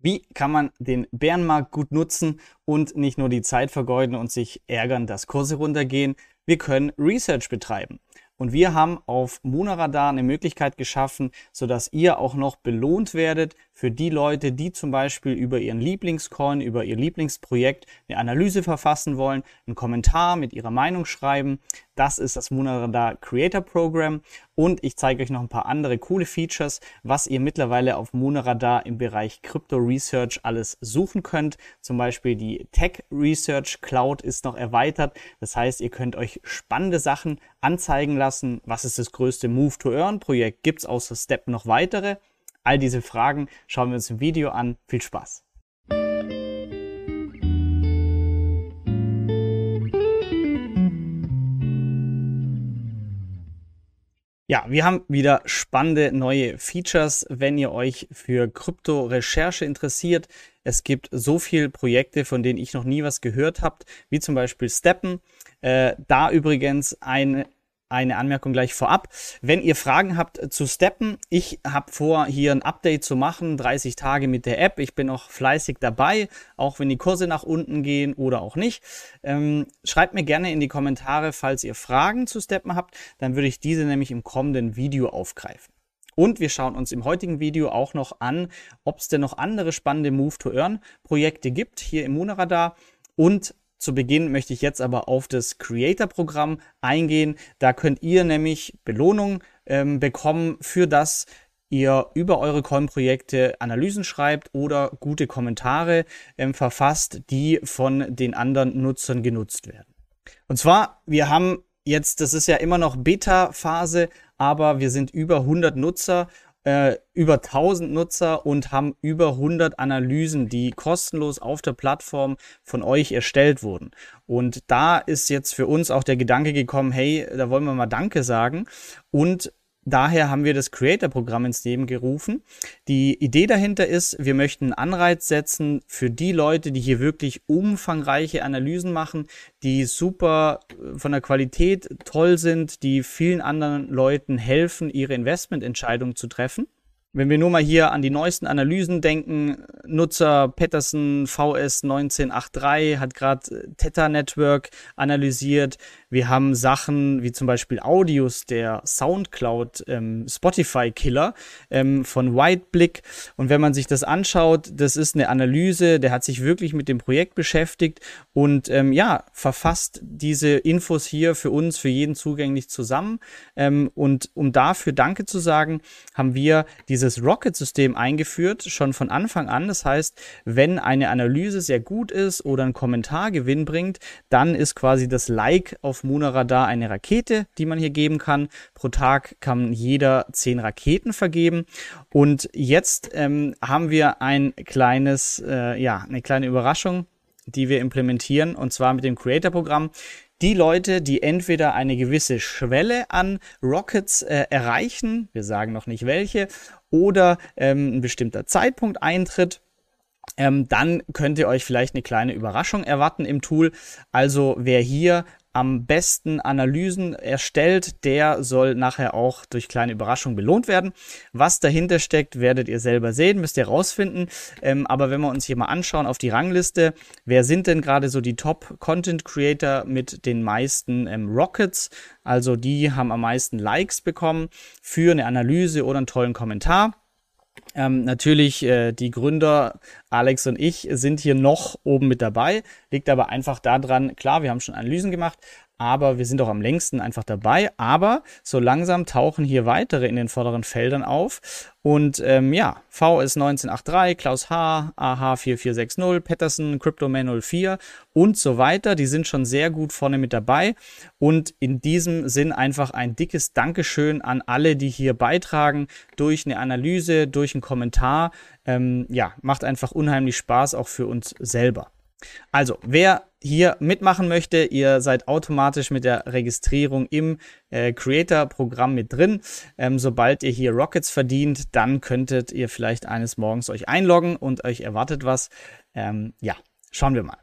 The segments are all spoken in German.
Wie kann man den Bärenmarkt gut nutzen und nicht nur die Zeit vergeuden und sich ärgern, dass Kurse runtergehen? Wir können Research betreiben. Und wir haben auf Monaradar eine Möglichkeit geschaffen, sodass ihr auch noch belohnt werdet für die Leute, die zum Beispiel über ihren Lieblingscoin, über ihr Lieblingsprojekt eine Analyse verfassen wollen, einen Kommentar mit ihrer Meinung schreiben. Das ist das Monaradar Creator Program. Und ich zeige euch noch ein paar andere coole Features, was ihr mittlerweile auf Monaradar im Bereich Crypto Research alles suchen könnt. Zum Beispiel die Tech Research Cloud ist noch erweitert. Das heißt, ihr könnt euch spannende Sachen anzeigen lassen. Was ist das größte Move to Earn Projekt? Gibt es außer Step noch weitere? All diese Fragen schauen wir uns im Video an. Viel Spaß! Ja, wir haben wieder spannende neue Features, wenn ihr euch für Krypto-Recherche interessiert. Es gibt so viele Projekte, von denen ich noch nie was gehört habt, wie zum Beispiel Steppen. Äh, da übrigens ein eine Anmerkung gleich vorab. Wenn ihr Fragen habt zu Steppen, ich habe vor, hier ein Update zu machen, 30 Tage mit der App. Ich bin auch fleißig dabei, auch wenn die Kurse nach unten gehen oder auch nicht. Ähm, schreibt mir gerne in die Kommentare, falls ihr Fragen zu Steppen habt. Dann würde ich diese nämlich im kommenden Video aufgreifen. Und wir schauen uns im heutigen Video auch noch an, ob es denn noch andere spannende Move-to-Earn-Projekte gibt hier im Monaradar und zu Beginn möchte ich jetzt aber auf das Creator-Programm eingehen. Da könnt ihr nämlich Belohnung ähm, bekommen für das, ihr über eure Coin-Projekte Analysen schreibt oder gute Kommentare ähm, verfasst, die von den anderen Nutzern genutzt werden. Und zwar, wir haben jetzt, das ist ja immer noch Beta-Phase, aber wir sind über 100 Nutzer äh, über 1000 Nutzer und haben über 100 Analysen, die kostenlos auf der Plattform von euch erstellt wurden. Und da ist jetzt für uns auch der Gedanke gekommen, hey, da wollen wir mal Danke sagen und Daher haben wir das Creator-Programm ins Leben gerufen. Die Idee dahinter ist, wir möchten einen Anreiz setzen für die Leute, die hier wirklich umfangreiche Analysen machen, die super äh, von der Qualität toll sind, die vielen anderen Leuten helfen, ihre Investmententscheidungen zu treffen. Wenn wir nur mal hier an die neuesten Analysen denken, Nutzer Patterson VS 1983 hat gerade äh, Theta Network analysiert. Wir haben Sachen wie zum Beispiel Audios der Soundcloud ähm, Spotify Killer ähm, von Whiteblick. Und wenn man sich das anschaut, das ist eine Analyse, der hat sich wirklich mit dem Projekt beschäftigt und ähm, ja, verfasst diese Infos hier für uns, für jeden zugänglich zusammen. Ähm, und um dafür Danke zu sagen, haben wir die dieses Rocket-System eingeführt, schon von Anfang an. Das heißt, wenn eine Analyse sehr gut ist oder ein Kommentar Gewinn bringt, dann ist quasi das Like auf Monaradar eine Rakete, die man hier geben kann. Pro Tag kann jeder zehn Raketen vergeben. Und jetzt ähm, haben wir ein kleines, äh, ja, eine kleine Überraschung, die wir implementieren, und zwar mit dem Creator-Programm die Leute, die entweder eine gewisse Schwelle an Rockets äh, erreichen, wir sagen noch nicht welche, oder ähm, ein bestimmter Zeitpunkt eintritt, ähm, dann könnt ihr euch vielleicht eine kleine Überraschung erwarten im Tool. Also wer hier am besten Analysen erstellt, der soll nachher auch durch kleine Überraschungen belohnt werden. Was dahinter steckt, werdet ihr selber sehen, müsst ihr rausfinden. Ähm, aber wenn wir uns hier mal anschauen auf die Rangliste, wer sind denn gerade so die Top-Content-Creator mit den meisten ähm, Rockets? Also die haben am meisten Likes bekommen für eine Analyse oder einen tollen Kommentar. Ähm, natürlich, äh, die Gründer Alex und ich sind hier noch oben mit dabei. Liegt aber einfach daran, klar, wir haben schon Analysen gemacht, aber wir sind auch am längsten einfach dabei. Aber so langsam tauchen hier weitere in den vorderen Feldern auf. Und ähm, ja, VS 1983, Klaus H., AH 4460, Patterson, CryptoMan 04 und so weiter. Die sind schon sehr gut vorne mit dabei. Und in diesem Sinn einfach ein dickes Dankeschön an alle, die hier beitragen durch eine Analyse, durch einen Kommentar. Ähm, ja, macht einfach unheimlich Spaß auch für uns selber. Also, wer hier mitmachen möchte, ihr seid automatisch mit der Registrierung im äh, Creator-Programm mit drin. Ähm, sobald ihr hier Rockets verdient, dann könntet ihr vielleicht eines Morgens euch einloggen und euch erwartet was. Ähm, ja, schauen wir mal.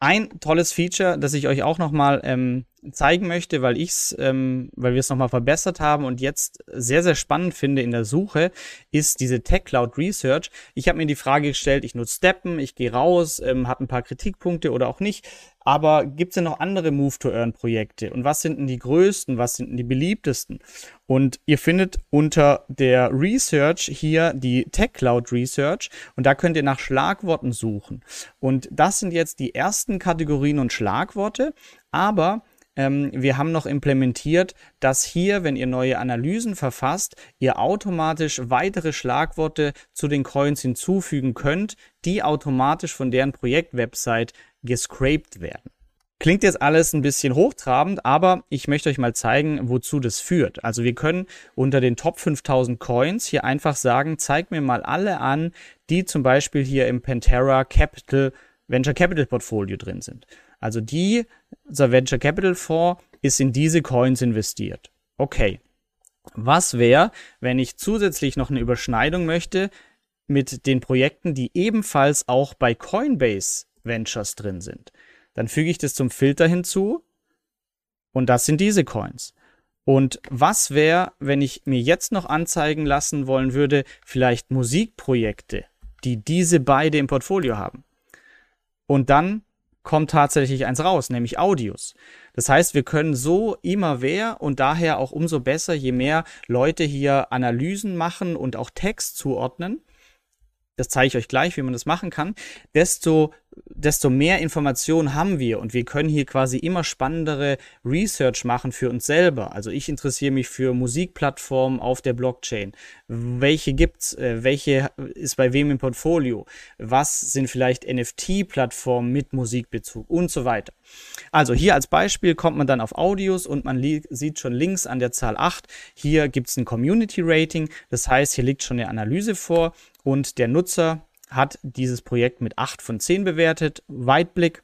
Ein tolles Feature, das ich euch auch nochmal ähm, zeigen möchte, weil ich's, ähm, weil wir es nochmal verbessert haben und jetzt sehr, sehr spannend finde in der Suche, ist diese Tech Cloud Research. Ich habe mir die Frage gestellt, ich nutze Steppen, ich gehe raus, ähm, habe ein paar Kritikpunkte oder auch nicht. Aber gibt es denn noch andere Move-to-Earn-Projekte? Und was sind denn die größten? Was sind denn die beliebtesten? Und ihr findet unter der Research hier die Tech Cloud Research und da könnt ihr nach Schlagworten suchen. Und das sind jetzt die ersten Kategorien und Schlagworte. Aber ähm, wir haben noch implementiert, dass hier, wenn ihr neue Analysen verfasst, ihr automatisch weitere Schlagworte zu den Coins hinzufügen könnt, die automatisch von deren Projektwebsite gescraped werden. Klingt jetzt alles ein bisschen hochtrabend, aber ich möchte euch mal zeigen, wozu das führt. Also wir können unter den Top 5000 Coins hier einfach sagen, zeig mir mal alle an, die zum Beispiel hier im Pantera Capital Venture Capital Portfolio drin sind. Also die, unser Venture Capital Fonds ist in diese Coins investiert. Okay. Was wäre, wenn ich zusätzlich noch eine Überschneidung möchte mit den Projekten, die ebenfalls auch bei Coinbase Ventures drin sind? Dann füge ich das zum Filter hinzu und das sind diese Coins. Und was wäre, wenn ich mir jetzt noch anzeigen lassen wollen würde, vielleicht Musikprojekte, die diese beide im Portfolio haben? Und dann kommt tatsächlich eins raus, nämlich Audios. Das heißt, wir können so immer wer und daher auch umso besser, je mehr Leute hier Analysen machen und auch Text zuordnen, das zeige ich euch gleich, wie man das machen kann, desto, desto mehr Informationen haben wir und wir können hier quasi immer spannendere Research machen für uns selber. Also ich interessiere mich für Musikplattformen auf der Blockchain. Welche gibt's? Äh, welche ist bei wem im Portfolio? Was sind vielleicht NFT-Plattformen mit Musikbezug und so weiter. Also hier als Beispiel kommt man dann auf Audios und man sieht schon links an der Zahl 8, hier gibt's ein Community Rating. Das heißt, hier liegt schon eine Analyse vor und der Nutzer hat dieses Projekt mit 8 von 10 bewertet. Weitblick.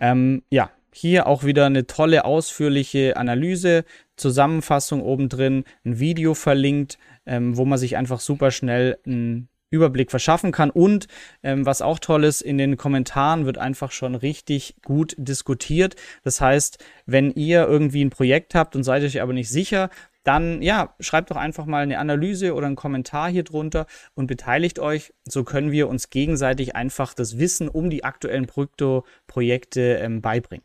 Ähm, ja, hier auch wieder eine tolle, ausführliche Analyse, Zusammenfassung oben drin, ein Video verlinkt, ähm, wo man sich einfach super schnell einen Überblick verschaffen kann. Und ähm, was auch toll ist, in den Kommentaren wird einfach schon richtig gut diskutiert. Das heißt, wenn ihr irgendwie ein Projekt habt und seid euch aber nicht sicher, dann ja, schreibt doch einfach mal eine Analyse oder einen Kommentar hier drunter und beteiligt euch. So können wir uns gegenseitig einfach das Wissen um die aktuellen Krypto-Projekte ähm, beibringen.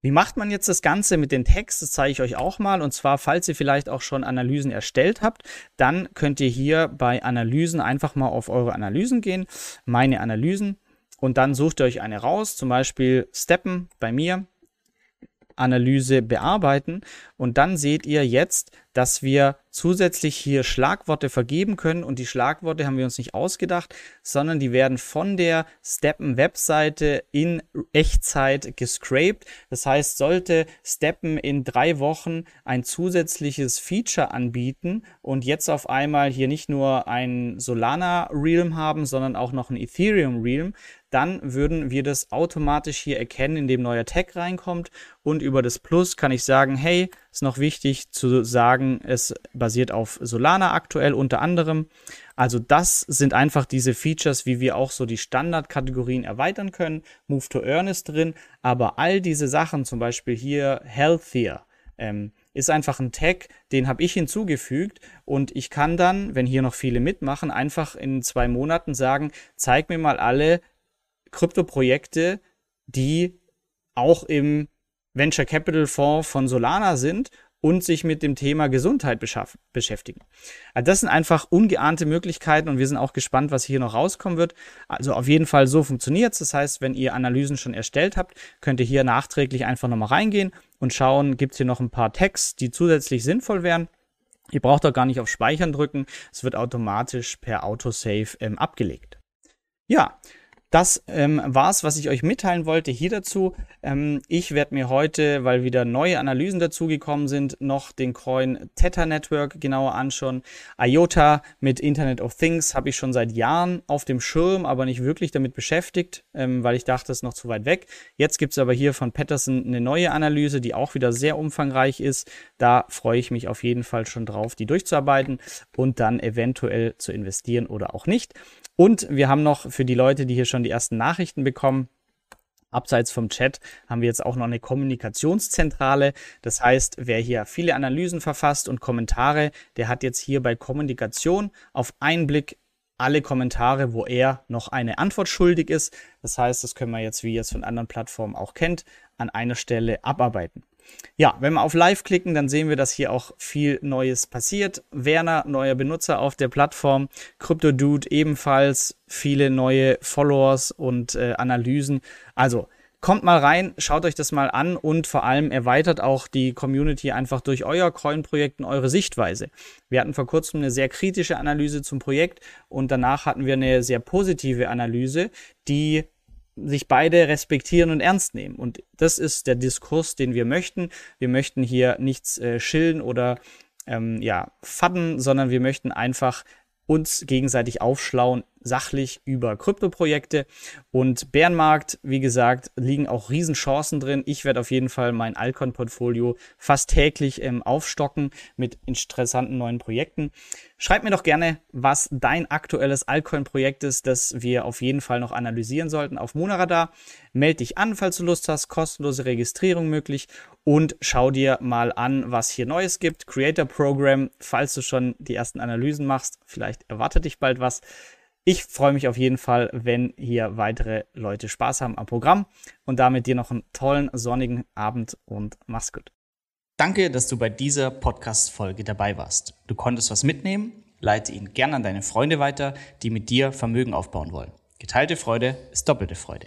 Wie macht man jetzt das Ganze mit den Text? Das zeige ich euch auch mal. Und zwar, falls ihr vielleicht auch schon Analysen erstellt habt, dann könnt ihr hier bei Analysen einfach mal auf eure Analysen gehen, meine Analysen. Und dann sucht ihr euch eine raus, zum Beispiel Steppen bei mir. Analyse bearbeiten. Und dann seht ihr jetzt, dass wir zusätzlich hier Schlagworte vergeben können. Und die Schlagworte haben wir uns nicht ausgedacht, sondern die werden von der Steppen-Webseite in Echtzeit gescraped. Das heißt, sollte Steppen in drei Wochen ein zusätzliches Feature anbieten und jetzt auf einmal hier nicht nur ein Solana Realm haben, sondern auch noch ein Ethereum Realm, dann würden wir das automatisch hier erkennen, indem neuer Tag reinkommt. Und über das Plus kann ich sagen, hey, ist noch wichtig zu sagen, es basiert auf Solana aktuell unter anderem. Also das sind einfach diese Features, wie wir auch so die Standardkategorien erweitern können. Move to Earn ist drin, aber all diese Sachen, zum Beispiel hier Healthier, ähm, ist einfach ein Tag, den habe ich hinzugefügt und ich kann dann, wenn hier noch viele mitmachen, einfach in zwei Monaten sagen, zeig mir mal alle Krypto-Projekte, die auch im Venture Capital Fonds von Solana sind und sich mit dem Thema Gesundheit beschäftigen. Also das sind einfach ungeahnte Möglichkeiten und wir sind auch gespannt, was hier noch rauskommen wird. Also auf jeden Fall so funktioniert es. Das heißt, wenn ihr Analysen schon erstellt habt, könnt ihr hier nachträglich einfach nochmal reingehen und schauen, gibt es hier noch ein paar Tags, die zusätzlich sinnvoll wären. Ihr braucht auch gar nicht auf Speichern drücken. Es wird automatisch per Autosave ähm, abgelegt. Ja, das ähm, war's, was ich euch mitteilen wollte hier dazu. Ähm, ich werde mir heute, weil wieder neue Analysen dazugekommen sind, noch den Coin Theta Network genauer anschauen. IOTA mit Internet of Things habe ich schon seit Jahren auf dem Schirm, aber nicht wirklich damit beschäftigt, ähm, weil ich dachte, es ist noch zu weit weg. Jetzt gibt's aber hier von Patterson eine neue Analyse, die auch wieder sehr umfangreich ist. Da freue ich mich auf jeden Fall schon drauf, die durchzuarbeiten und dann eventuell zu investieren oder auch nicht. Und wir haben noch für die Leute, die hier schon die ersten Nachrichten bekommen, Abseits vom Chat haben wir jetzt auch noch eine Kommunikationszentrale. Das heißt, wer hier viele Analysen verfasst und Kommentare, der hat jetzt hier bei Kommunikation auf einen Blick alle Kommentare, wo er noch eine Antwort schuldig ist. Das heißt, das können wir jetzt, wie ihr es von anderen Plattformen auch kennt, an einer Stelle abarbeiten. Ja, wenn wir auf Live klicken, dann sehen wir, dass hier auch viel Neues passiert. Werner, neuer Benutzer auf der Plattform. CryptoDude ebenfalls viele neue Followers und äh, Analysen. Also kommt mal rein, schaut euch das mal an und vor allem erweitert auch die Community einfach durch euer Coin-Projekt und eure Sichtweise. Wir hatten vor kurzem eine sehr kritische Analyse zum Projekt und danach hatten wir eine sehr positive Analyse, die sich beide respektieren und ernst nehmen. Und das ist der Diskurs, den wir möchten. Wir möchten hier nichts äh, schillen oder ähm, ja, fadden, sondern wir möchten einfach uns gegenseitig aufschlauen, sachlich über Kryptoprojekte. Und Bärenmarkt, wie gesagt, liegen auch Riesenchancen drin. Ich werde auf jeden Fall mein Alcon-Portfolio fast täglich ähm, aufstocken mit interessanten neuen Projekten. Schreib mir doch gerne, was dein aktuelles Alcoin-Projekt ist, das wir auf jeden Fall noch analysieren sollten auf Monaradar. Meld dich an, falls du Lust hast, kostenlose Registrierung möglich und schau dir mal an, was hier Neues gibt. Creator Program, falls du schon die ersten Analysen machst, vielleicht erwartet dich bald was. Ich freue mich auf jeden Fall, wenn hier weitere Leute Spaß haben am Programm und damit dir noch einen tollen sonnigen Abend und mach's gut. Danke, dass du bei dieser Podcast-Folge dabei warst. Du konntest was mitnehmen, leite ihn gern an deine Freunde weiter, die mit dir Vermögen aufbauen wollen. Geteilte Freude ist doppelte Freude.